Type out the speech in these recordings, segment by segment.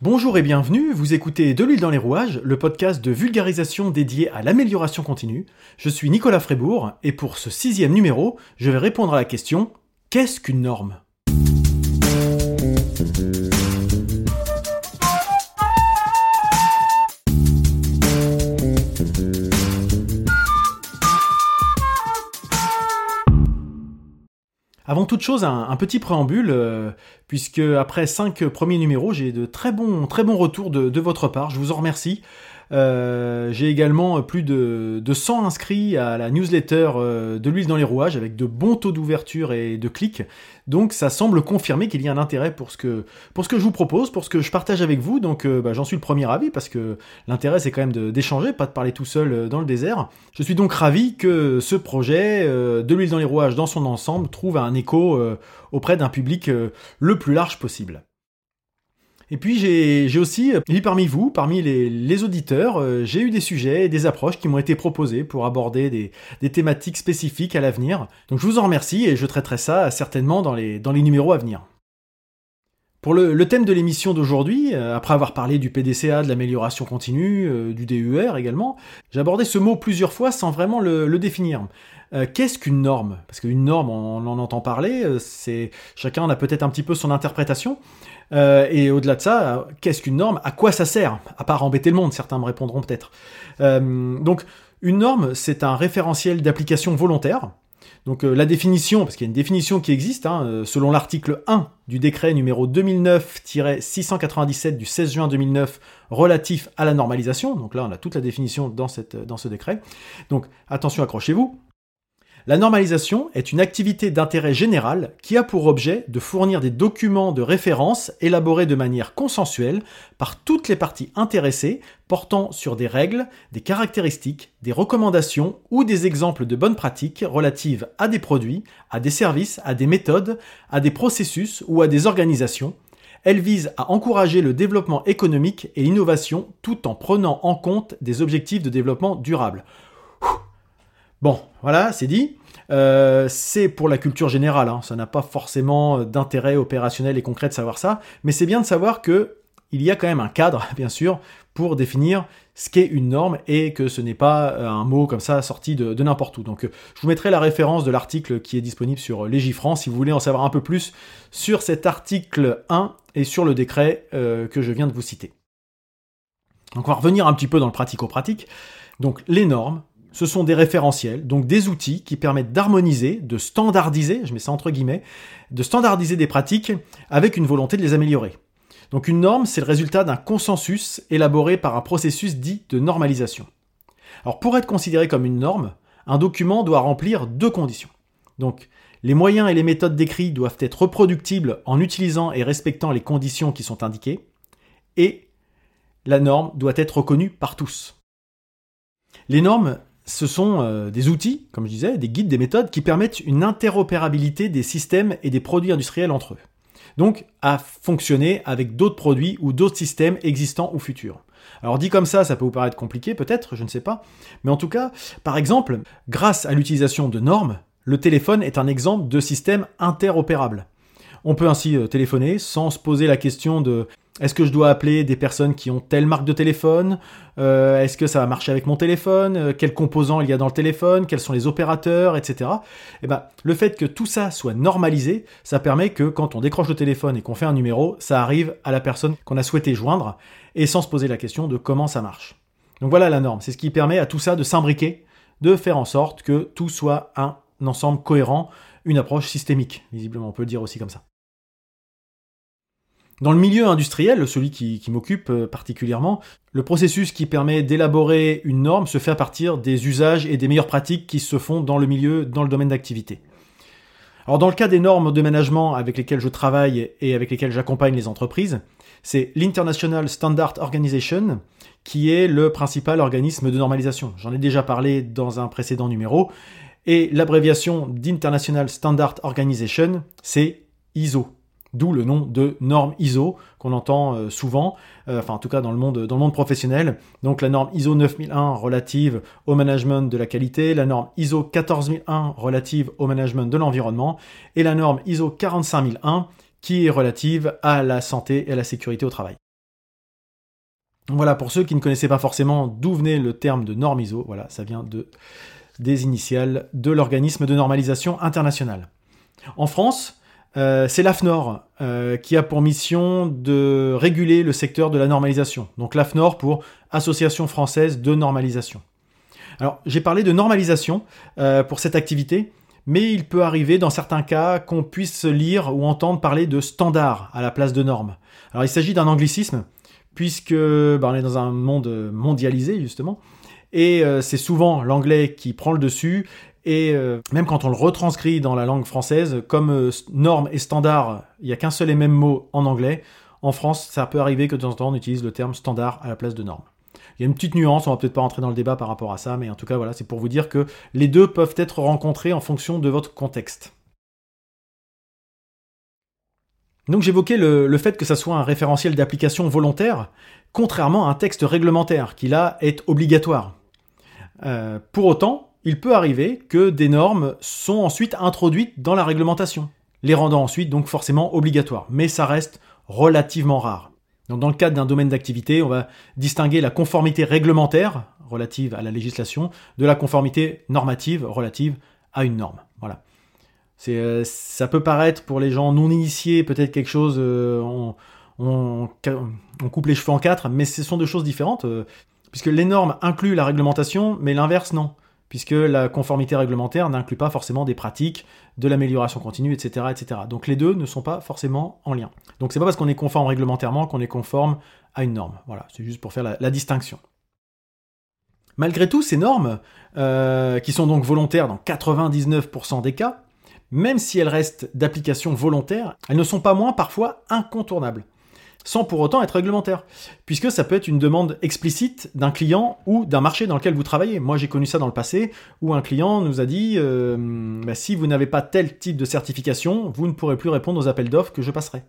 Bonjour et bienvenue, vous écoutez De l'huile dans les rouages, le podcast de vulgarisation dédié à l'amélioration continue. Je suis Nicolas Frébourg et pour ce sixième numéro, je vais répondre à la question Qu'est-ce qu'une norme? Avant toute chose, un, petit préambule, euh, puisque après cinq premiers numéros, j'ai de très bons, très bons retours de, votre part. Je vous en remercie. Euh, j'ai également plus de, de, 100 inscrits à la newsletter euh, de l'huile dans les rouages avec de bons taux d'ouverture et de clics. Donc ça semble confirmer qu'il y a un intérêt pour ce, que, pour ce que je vous propose, pour ce que je partage avec vous. Donc euh, bah, j'en suis le premier avis parce que l'intérêt c'est quand même d'échanger, pas de parler tout seul dans le désert. Je suis donc ravi que ce projet de l'huile dans les rouages dans son ensemble trouve un écho auprès d'un public le plus large possible. Et puis j'ai aussi, et parmi vous, parmi les, auditeurs, euh, j'ai eu des sujets et des approches qui m'ont été proposés pour aborder des, thématiques spécifiques à l'avenir. Donc je vous en remercie et je traiterai ça certainement dans les, dans les numéros à venir. Pour le, thème de l'émission d'aujourd'hui, euh, après avoir parlé du PDCA, de l'amélioration continue, euh, du DUR également, j'ai abordé ce mot plusieurs fois sans vraiment le, définir. Qu'est-ce qu'une norme? Parce qu'une norme, on, en entend parler, chacun a peut-être un petit peu son interprétation. Euh, et au-delà de ça, qu'est-ce qu'une norme? À quoi ça sert? À part embêter le monde, certains me répondront peut-être. Euh, donc, une norme, c'est un référentiel d'application volontaire. Donc euh, la définition, parce qu'il y a une définition qui existe, hein, selon l'article 1 du décret numéro 2009-697 du 16 juin 2009 relatif à la normalisation, donc là on a toute la définition dans, dans ce décret. Donc attention, accrochez-vous, la normalisation est une activité d'intérêt général qui a pour objet de fournir des documents de référence élaborés de manière consensuelle par toutes les parties intéressées portant sur des règles, des caractéristiques, des recommandations ou des exemples de bonnes pratiques relatives à des produits, à des services, à des méthodes, à des processus ou à des organisations. Elle vise à encourager le développement économique et l'innovation tout en prenant en compte des objectifs de développement durable. Bon, voilà, c'est dit. Euh, c'est pour la culture générale, hein. ça n'a pas forcément d'intérêt opérationnel et concret de savoir ça, mais c'est bien de savoir que il y a quand même un cadre, bien sûr, pour définir ce qu'est une norme et que ce n'est pas euh, un mot comme ça sorti de, n'importe où. Donc je vous mettrai la référence de l'article qui est disponible sur Légifrance si vous voulez en savoir un peu plus sur cet article 1 et sur le décret euh, que je viens de vous citer. Donc on va revenir un petit peu dans le pratico-pratique. Donc les normes, ce sont des référentiels, donc des outils qui permettent d'harmoniser, de standardiser, je mets ça entre guillemets, de standardiser des pratiques avec une volonté de les améliorer. Donc une norme, c'est le résultat d'un consensus élaboré par un processus dit de normalisation. Alors pour être considéré comme une norme, un document doit remplir deux conditions. Donc les moyens et les méthodes décrits doivent être reproductibles en utilisant et respectant les conditions qui sont indiquées, et la norme doit être reconnue par tous. Les normes, ce sont euh, des outils, comme je disais, des guides, des méthodes qui permettent une interopérabilité des systèmes et des produits industriels entre eux. Donc à fonctionner avec d'autres produits ou d'autres systèmes existants ou futurs. Alors dit comme ça, ça peut vous paraître compliqué peut-être, je ne sais pas. Mais en tout cas, par exemple, grâce à l'utilisation de normes, le téléphone est un exemple de système interopérable. On peut ainsi euh, téléphoner sans se poser la question de est-ce que je dois appeler des personnes qui ont telle marque de téléphone? Euh, Est-ce que ça va marcher avec mon téléphone? Euh, Quels composants il y a dans le téléphone? Quels sont les opérateurs? Etc. Et eh ben, le fait que tout ça soit normalisé, ça permet que quand on décroche le téléphone et qu'on fait un numéro, ça arrive à la personne qu'on a souhaité joindre et sans se poser la question de comment ça marche. Donc voilà la norme. C'est ce qui permet à tout ça de s'imbriquer, de faire en sorte que tout soit un ensemble cohérent, une approche systémique, visiblement, on peut le dire aussi comme ça. Dans le milieu industriel, celui qui, m'occupe euh, particulièrement, le processus qui permet d'élaborer une norme se fait à partir des usages et des meilleures pratiques qui se font dans le milieu, dans le domaine d'activité. Alors dans le cas des normes de management avec lesquelles je travaille et avec lesquelles j'accompagne les entreprises, c'est l'International Standard Organization qui est le principal organisme de normalisation. J'en ai déjà parlé dans un précédent numéro. Et l'abréviation d'International Standard Organization, c'est ISO. D'où le nom de norme ISO qu'on entend euh, souvent, euh, enfin en tout cas dans le monde professionnel. Donc la norme ISO 9001 relative au management de la qualité, la norme ISO 14001 relative au management de l'environnement et la norme ISO 45001 qui est relative à la santé et à la sécurité au travail. Voilà, pour ceux qui ne connaissaient pas forcément d'où venait le terme de norme ISO, voilà, ça vient de, des initiales de l'organisme de normalisation internationale. En France, euh, c'est l'AFNOR euh, qui a pour mission de réguler le secteur de la normalisation. Donc l'AFNOR pour Association française de normalisation. Alors j'ai parlé de normalisation euh, pour cette activité, mais il peut arriver dans certains cas qu'on puisse lire ou entendre parler de standard à la place de normes. Alors il s'agit d'un anglicisme puisque bah, on est dans un monde mondialisé justement, et c'est souvent l'anglais qui prend le dessus, et euh, même quand on le retranscrit dans la langue française, comme euh, norme et standard, il n'y a qu'un seul et même mot en anglais, en France, ça peut arriver que de temps en temps on utilise le terme standard à la place de norme. Il y a une petite nuance, on va peut-être pas rentrer dans le débat par rapport à ça, mais en tout cas voilà, c'est pour vous dire que les deux peuvent être rencontrés en fonction de votre contexte. Donc j'évoquais le, fait que ça soit un référentiel d'application volontaire, contrairement à un texte réglementaire, qui là est obligatoire. Euh, pour autant, il peut arriver que des normes sont ensuite introduites dans la réglementation, les rendant ensuite donc forcément obligatoires, mais ça reste relativement rare. Dans le cadre d'un domaine d'activité, on va distinguer la conformité réglementaire relative à la législation de la conformité normative relative à une norme. Voilà. Euh, ça peut paraître pour les gens non initiés peut-être quelque chose, euh, on, coupe les cheveux en quatre, mais ce sont deux choses différentes, euh, puisque les normes incluent la réglementation, mais l'inverse non, puisque la conformité réglementaire n'inclut pas forcément des pratiques, de l'amélioration continue, etc.. Donc les deux ne sont pas forcément en lien. Donc c'est pas parce qu'on est conforme réglementairement qu'on est conforme à une norme. Voilà, c'est juste pour faire la, distinction. Malgré tout, ces normes, qui sont donc volontaires dans 99% des cas, même si elles restent d'application volontaire, elles ne sont pas moins parfois incontournables, sans pour autant être réglementaires, puisque ça peut être une demande explicite d'un client ou d'un marché dans lequel vous travaillez. Moi j'ai connu ça dans le passé, où un client nous a dit, euh, bah, si vous n'avez pas tel type de certification, vous ne pourrez plus répondre aux appels d'offres que je passerai.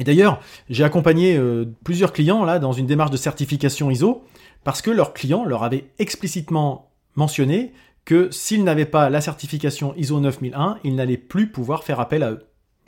Et d'ailleurs, j'ai accompagné euh, plusieurs clients là dans une démarche de certification ISO, parce que leurs clients leur avaient explicitement mentionné que s'ils n'avaient pas la certification ISO 9001, ils n'allaient plus pouvoir faire appel à eux.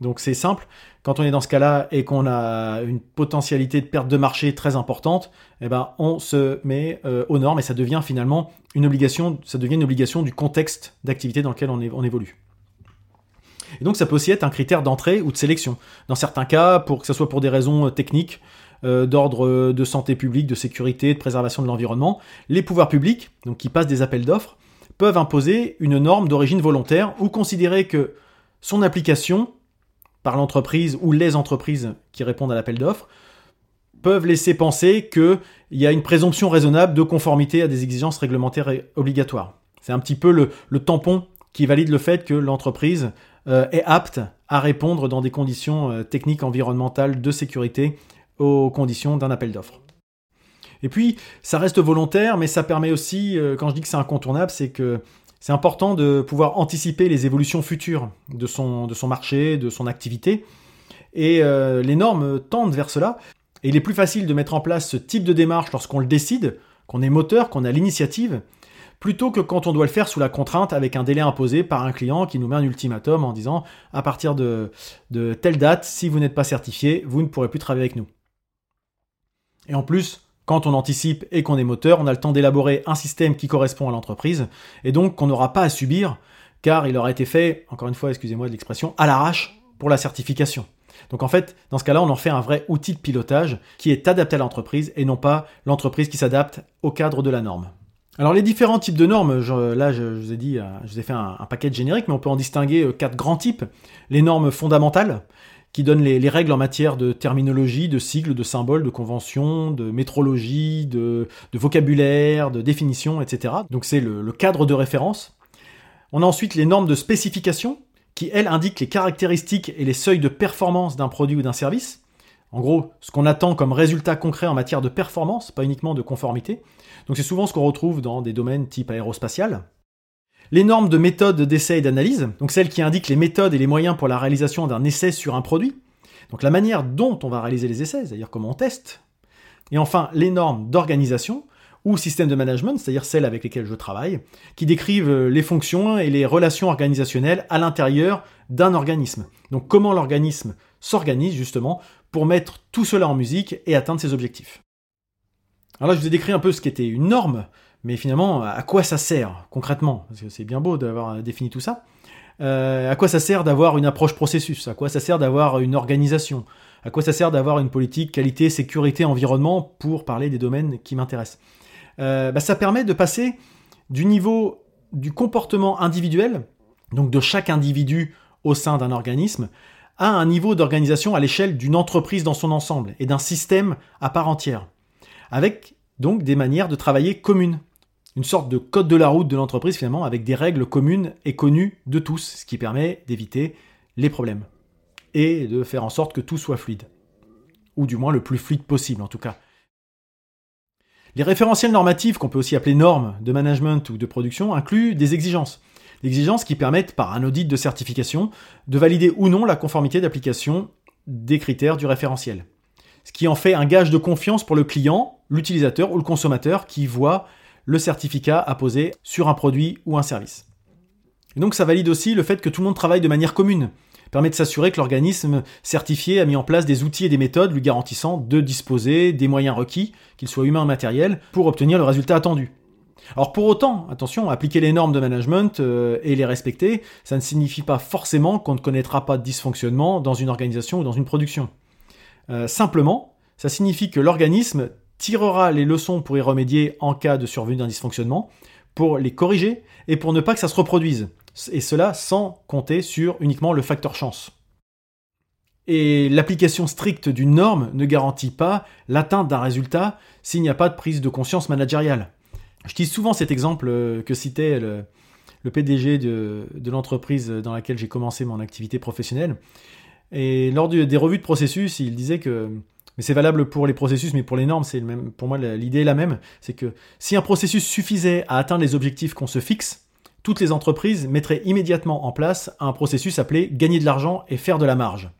Donc c'est simple, quand on est dans ce cas-là et qu'on a une potentialité de perte de marché très importante, eh ben on se met euh, aux normes et ça devient finalement une obligation, ça devient une obligation du contexte d'activité dans lequel on, évolue. Et donc ça peut aussi être un critère d'entrée ou de sélection. Dans certains cas, pour que ce soit pour des raisons euh, techniques, euh, d'ordre de santé publique, de sécurité, de préservation de l'environnement, les pouvoirs publics, donc qui passent des appels d'offres, peuvent imposer une norme d'origine volontaire ou considérer que son application par l'entreprise ou les entreprises qui répondent à l'appel d'offres peuvent laisser penser qu'il y a une présomption raisonnable de conformité à des exigences réglementaires obligatoires. C'est un petit peu le, tampon qui valide le fait que l'entreprise euh, est apte à répondre dans des conditions euh, techniques, environnementales, de sécurité aux conditions d'un appel d'offres. Et puis, ça reste volontaire, mais ça permet aussi, euh, quand je dis que c'est incontournable, c'est que c'est important de pouvoir anticiper les évolutions futures de son, de son marché, de son activité. Et euh, les normes tendent vers cela. Et il est plus facile de mettre en place ce type de démarche lorsqu'on le décide, qu'on est moteur, qu'on a l'initiative, plutôt que quand on doit le faire sous la contrainte avec un délai imposé par un client qui nous met un ultimatum en disant à partir de, de telle date, si vous n'êtes pas certifié, vous ne pourrez plus travailler avec nous. Et en plus, quand on anticipe et qu'on est moteur, on a le temps d'élaborer un système qui correspond à l'entreprise, et donc qu'on n'aura pas à subir, car il aura été fait, encore une fois, excusez-moi de l'expression, à l'arrache pour la certification. Donc en fait, dans ce cas-là, on en fait un vrai outil de pilotage qui est adapté à l'entreprise et non pas l'entreprise qui s'adapte au cadre de la norme. Alors les différents types de normes, là je, vous ai dit, euh, je vous ai fait un, paquet générique, mais on peut en distinguer euh, quatre grands types. Les normes fondamentales, qui donne les, règles en matière de terminologie, de sigles, de symboles, de conventions, de métrologie, de, vocabulaire, de définition, etc. Donc c'est le, cadre de référence. On a ensuite les normes de spécification, qui elles indiquent les caractéristiques et les seuils de performance d'un produit ou d'un service. En gros, ce qu'on attend comme résultat concret en matière de performance, pas uniquement de conformité. Donc c'est souvent ce qu'on retrouve dans des domaines type aérospatial. Les normes de méthode d'essai et d'analyse, donc celles qui indiquent les méthodes et les moyens pour la réalisation d'un essai sur un produit. Donc la manière dont on va réaliser les essais, c'est-à-dire comment on teste. Et enfin, les normes d'organisation ou système de management, c'est-à-dire celles avec lesquelles je travaille, qui décrivent les fonctions et les relations organisationnelles à l'intérieur d'un organisme. Donc comment l'organisme s'organise justement pour mettre tout cela en musique et atteindre ses objectifs. Alors là, je vous ai décrit un peu ce qu'était une norme, mais finalement, à quoi ça sert concrètement? Parce que c'est bien beau d'avoir défini tout ça. Euh, à quoi ça sert d'avoir une approche processus? À quoi ça sert d'avoir une organisation? À quoi ça sert d'avoir une politique qualité, sécurité, environnement pour parler des domaines qui m'intéressent? Euh, bah, Ça permet de passer du niveau du comportement individuel, donc de chaque individu au sein d'un organisme, à un niveau d'organisation à l'échelle d'une entreprise dans son ensemble et d'un système à part entière, avec donc des manières de travailler communes une sorte de code de la route de l'entreprise finalement avec des règles communes et connues de tous, ce qui permet d'éviter les problèmes et de faire en sorte que tout soit fluide. Ou du moins le plus fluide possible en tout cas. Les référentiels normatifs, qu'on peut aussi appeler normes de management ou de production, incluent des exigences. Des exigences qui permettent, par un audit de certification, de valider ou non la conformité d'application des critères du référentiel. Ce qui en fait un gage de confiance pour le client, l'utilisateur ou le consommateur qui voit le certificat apposé sur un produit ou un service. Et donc ça valide aussi le fait que tout le monde travaille de manière commune, permet de s'assurer que l'organisme certifié a mis en place des outils et des méthodes lui garantissant de disposer des moyens requis, qu'ils soient humains ou matériels, pour obtenir le résultat attendu. Alors pour autant, attention, appliquer les normes de management euh, et les respecter, ça ne signifie pas forcément qu'on ne connaîtra pas de dysfonctionnement dans une organisation ou dans une production. Euh, simplement, ça signifie que l'organisme tirera les leçons pour y remédier en cas de survenue d'un dysfonctionnement, pour les corriger et pour ne pas que ça se reproduise. Et cela sans compter sur uniquement le facteur chance. Et l'application stricte d'une norme ne garantit pas l'atteinte d'un résultat s'il n'y a pas de prise de conscience managériale. Je dis souvent cet exemple euh, que citait le, PDG de, de l'entreprise dans laquelle j'ai commencé mon activité professionnelle. Et lors des revues de processus, il disait que c'est valable pour les processus, mais pour les normes, c'est même. Pour moi, l'idée est la même. C'est que si un processus suffisait à atteindre les objectifs qu'on se fixe, toutes les entreprises mettraient immédiatement en place un processus appelé gagner de l'argent et faire de la marge.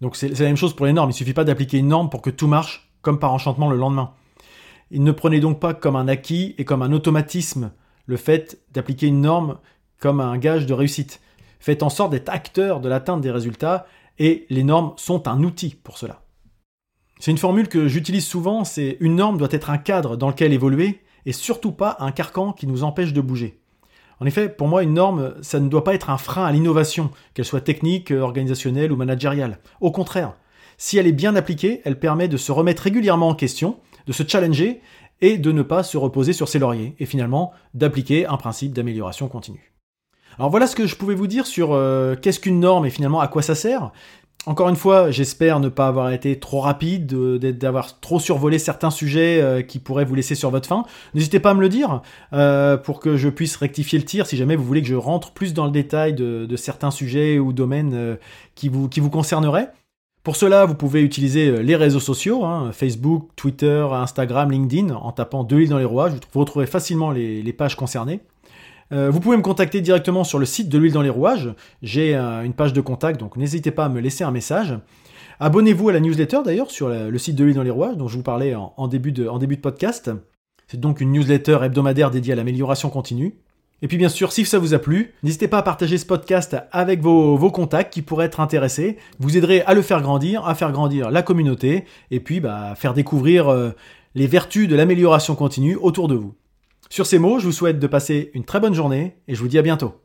Donc c'est la même chose pour les normes. Il ne suffit pas d'appliquer une norme pour que tout marche comme par enchantement le lendemain. Il ne prenait donc pas comme un acquis et comme un automatisme le fait d'appliquer une norme comme un gage de réussite. Faites en sorte d'être acteur de l'atteinte des résultats et les normes sont un outil pour cela. C'est une formule que j'utilise souvent, c'est une norme doit être un cadre dans lequel évoluer et surtout pas un carcan qui nous empêche de bouger. En effet, pour moi, une norme, ça ne doit pas être un frein à l'innovation, qu'elle soit technique, organisationnelle ou managériale. Au contraire, si elle est bien appliquée, elle permet de se remettre régulièrement en question, de se challenger et de ne pas se reposer sur ses lauriers, et finalement d'appliquer un principe d'amélioration continue. Alors voilà ce que je pouvais vous dire sur euh, qu'est-ce qu'une norme et finalement à quoi ça sert. Encore une fois, j'espère ne pas avoir été trop rapide, d'avoir trop survolé certains sujets euh, qui pourraient vous laisser sur votre faim. N'hésitez pas à me le dire euh, pour que je puisse rectifier le tir si jamais vous voulez que je rentre plus dans le détail de, certains sujets ou domaines euh, qui, vous, concerneraient. Pour cela, vous pouvez utiliser les réseaux sociaux, hein, Facebook, Twitter, Instagram, LinkedIn, en tapant deux îles dans les rouages. Vous retrouverez facilement les pages concernées. Euh, vous pouvez me contacter directement sur le site de l'huile dans les rouages. J'ai euh, une page de contact, donc n'hésitez pas à me laisser un message. Abonnez-vous à la newsletter d'ailleurs sur le site de l'huile dans les rouages dont je vous parlais en, début, de, podcast. C'est donc une newsletter hebdomadaire dédiée à l'amélioration continue. Et puis bien sûr, si ça vous a plu, n'hésitez pas à partager ce podcast avec vos, contacts qui pourraient être intéressés. Vous aiderez à le faire grandir, à faire grandir la communauté, et puis bah, faire découvrir euh, les vertus de l'amélioration continue autour de vous. Sur ces mots, je vous souhaite de passer une très bonne journée et je vous dis à bientôt.